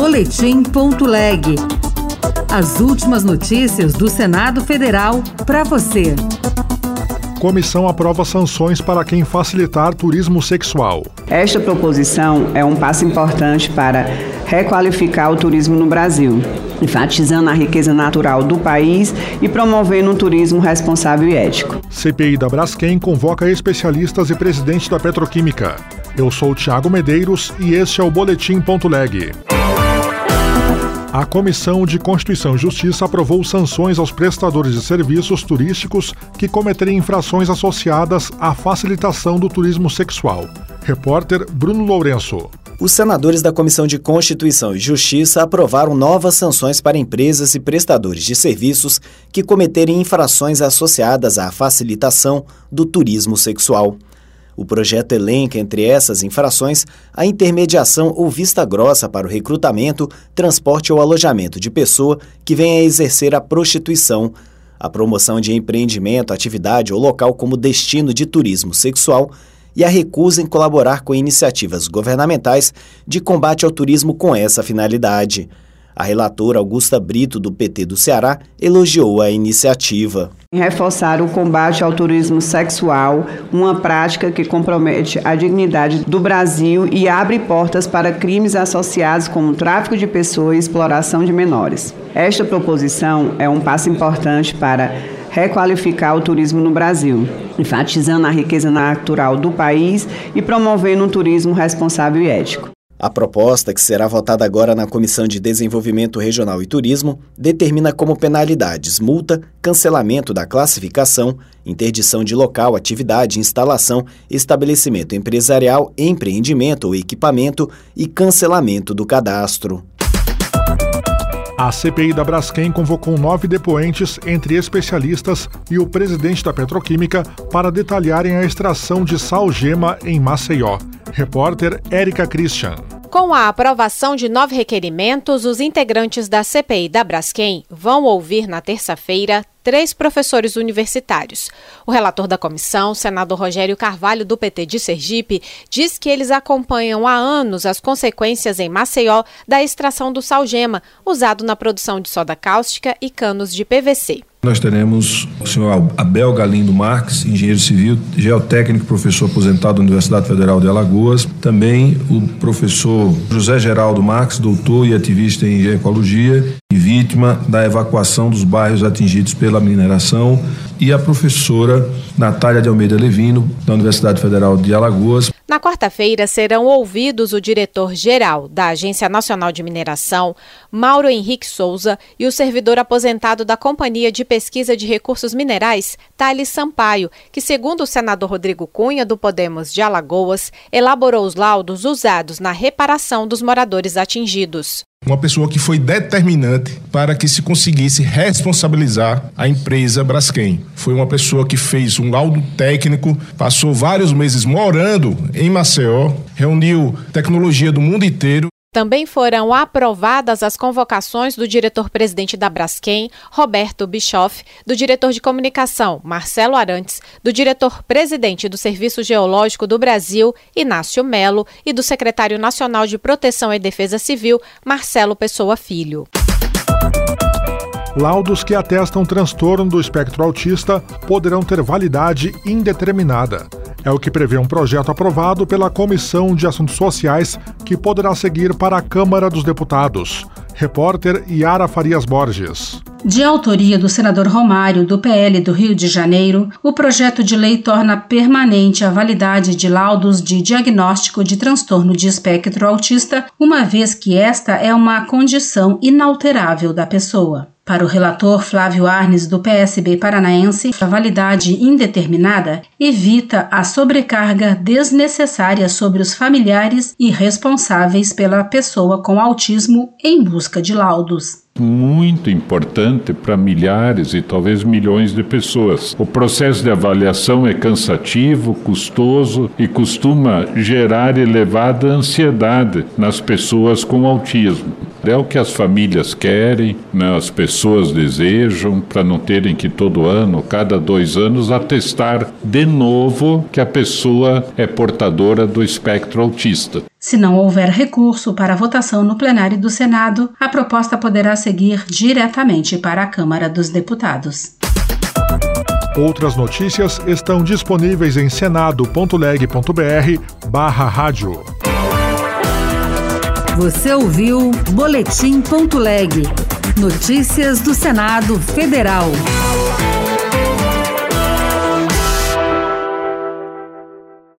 Boletim.leg. As últimas notícias do Senado Federal para você. Comissão aprova sanções para quem facilitar turismo sexual. Esta proposição é um passo importante para requalificar o turismo no Brasil, enfatizando a riqueza natural do país e promovendo um turismo responsável e ético. CPI da Braskem convoca especialistas e presidente da Petroquímica. Eu sou Tiago Medeiros e este é o Boletim.leg. A Comissão de Constituição e Justiça aprovou sanções aos prestadores de serviços turísticos que cometerem infrações associadas à facilitação do turismo sexual. Repórter Bruno Lourenço. Os senadores da Comissão de Constituição e Justiça aprovaram novas sanções para empresas e prestadores de serviços que cometerem infrações associadas à facilitação do turismo sexual. O projeto elenca, entre essas infrações, a intermediação ou vista grossa para o recrutamento, transporte ou alojamento de pessoa que venha a exercer a prostituição, a promoção de empreendimento, atividade ou local como destino de turismo sexual e a recusa em colaborar com iniciativas governamentais de combate ao turismo com essa finalidade. A relatora Augusta Brito, do PT do Ceará, elogiou a iniciativa. Reforçar o combate ao turismo sexual, uma prática que compromete a dignidade do Brasil e abre portas para crimes associados como tráfico de pessoas e exploração de menores. Esta proposição é um passo importante para requalificar o turismo no Brasil, enfatizando a riqueza natural do país e promovendo um turismo responsável e ético. A proposta, que será votada agora na Comissão de Desenvolvimento Regional e Turismo, determina como penalidades multa, cancelamento da classificação, interdição de local, atividade, instalação, estabelecimento empresarial, empreendimento ou equipamento e cancelamento do cadastro. A CPI da Braskem convocou nove depoentes, entre especialistas e o presidente da Petroquímica, para detalharem a extração de sal gema em Maceió. Repórter Érica Christian. Com a aprovação de nove requerimentos, os integrantes da CPI da Braskem vão ouvir na terça-feira três professores universitários. O relator da comissão, senador Rogério Carvalho, do PT de Sergipe, diz que eles acompanham há anos as consequências em Maceió da extração do salgema, usado na produção de soda cáustica e canos de PVC. Nós teremos o senhor Abel Galindo Marques, engenheiro civil, geotécnico, professor aposentado da Universidade Federal de Alagoas. Também o professor José Geraldo Marques, doutor e ativista em ecologia e vítima da evacuação dos bairros atingidos pela mineração. E a professora Natália de Almeida Levino, da Universidade Federal de Alagoas. Na quarta-feira serão ouvidos o diretor-geral da Agência Nacional de Mineração, Mauro Henrique Souza, e o servidor aposentado da Companhia de Pesquisa de Recursos Minerais, Thales Sampaio, que, segundo o senador Rodrigo Cunha, do Podemos de Alagoas, elaborou os laudos usados na reparação dos moradores atingidos. Uma pessoa que foi determinante para que se conseguisse responsabilizar a empresa Braskem. Foi uma pessoa que fez um laudo técnico, passou vários meses morando em Maceió, reuniu tecnologia do mundo inteiro também foram aprovadas as convocações do diretor-presidente da Braskem, Roberto Bischoff, do diretor de comunicação, Marcelo Arantes, do diretor-presidente do Serviço Geológico do Brasil, Inácio Melo, e do secretário nacional de Proteção e Defesa Civil, Marcelo Pessoa Filho. Laudos que atestam transtorno do espectro autista poderão ter validade indeterminada. É o que prevê um projeto aprovado pela Comissão de Assuntos Sociais, que poderá seguir para a Câmara dos Deputados. Repórter Yara Farias Borges. De autoria do senador Romário, do PL do Rio de Janeiro, o projeto de lei torna permanente a validade de laudos de diagnóstico de transtorno de espectro autista, uma vez que esta é uma condição inalterável da pessoa. Para o relator Flávio Arnes, do PSB paranaense, a validade indeterminada evita a sobrecarga desnecessária sobre os familiares e responsáveis pela pessoa com autismo em busca de laudos muito importante para milhares e talvez milhões de pessoas. O processo de avaliação é cansativo, custoso e costuma gerar elevada ansiedade nas pessoas com autismo. É o que as famílias querem, né, as pessoas desejam, para não terem que todo ano, cada dois anos, atestar de novo que a pessoa é portadora do espectro autista. Se não houver recurso para votação no plenário do Senado, a proposta poderá seguir diretamente para a Câmara dos Deputados. Outras notícias estão disponíveis em senado.leg.br rádio. Você ouviu Boletim.leg. Notícias do Senado Federal.